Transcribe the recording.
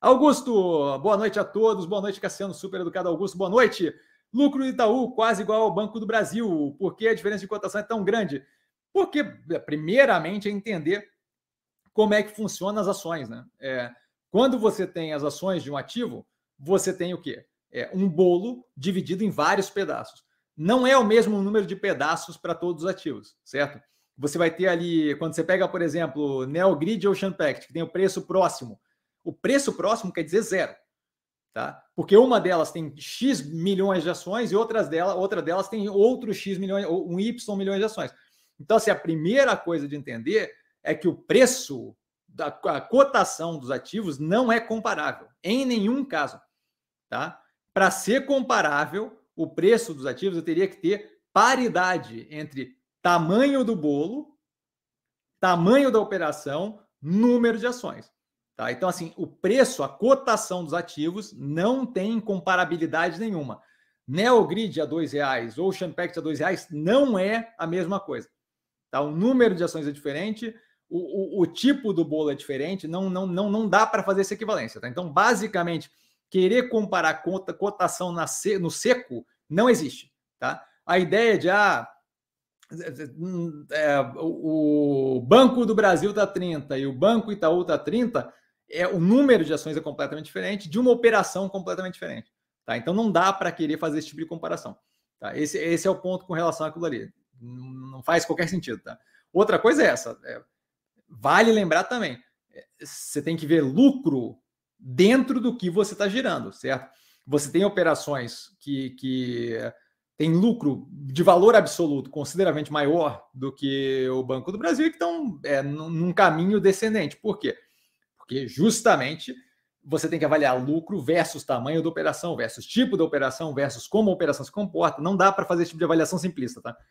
Augusto, boa noite a todos. Boa noite, Cassiano, super educado Augusto. Boa noite. Lucro do Itaú quase igual ao Banco do Brasil. Por que a diferença de cotação é tão grande? Porque, primeiramente, é entender como é que funcionam as ações. Né? É, quando você tem as ações de um ativo, você tem o quê? É um bolo dividido em vários pedaços. Não é o mesmo número de pedaços para todos os ativos, certo? Você vai ter ali, quando você pega, por exemplo, Neogrid ou Pact, que tem o preço próximo, o preço próximo quer dizer zero. Tá? Porque uma delas tem X milhões de ações e outras delas, outra delas tem outros X milhões, um Y milhões de ações. Então, assim, a primeira coisa de entender é que o preço da a cotação dos ativos não é comparável, em nenhum caso. Tá? Para ser comparável, o preço dos ativos eu teria que ter paridade entre tamanho do bolo, tamanho da operação, número de ações. Tá? Então, assim, o preço, a cotação dos ativos não tem comparabilidade nenhuma. Neogrid a R$ reais ou Champact a R$ reais não é a mesma coisa. Tá? O número de ações é diferente, o, o, o tipo do bolo é diferente, não, não, não, não dá para fazer essa equivalência. Tá? Então, basicamente, querer comparar cota, cotação na, no seco não existe. Tá? A ideia de ah, é, o Banco do Brasil está 30 e o Banco Itaú está 30 é o número de ações é completamente diferente de uma operação completamente diferente. Tá? Então não dá para querer fazer esse tipo de comparação. Tá? Esse, esse é o ponto com relação àquilo ali. Não faz qualquer sentido. Tá? Outra coisa é essa. É, vale lembrar também. É, você tem que ver lucro dentro do que você está girando, certo? Você tem operações que, que tem lucro de valor absoluto consideravelmente maior do que o Banco do Brasil e que estão é, num caminho descendente. Por quê? Porque justamente você tem que avaliar lucro versus tamanho da operação, versus tipo da operação, versus como a operação se comporta. Não dá para fazer esse tipo de avaliação simplista, tá?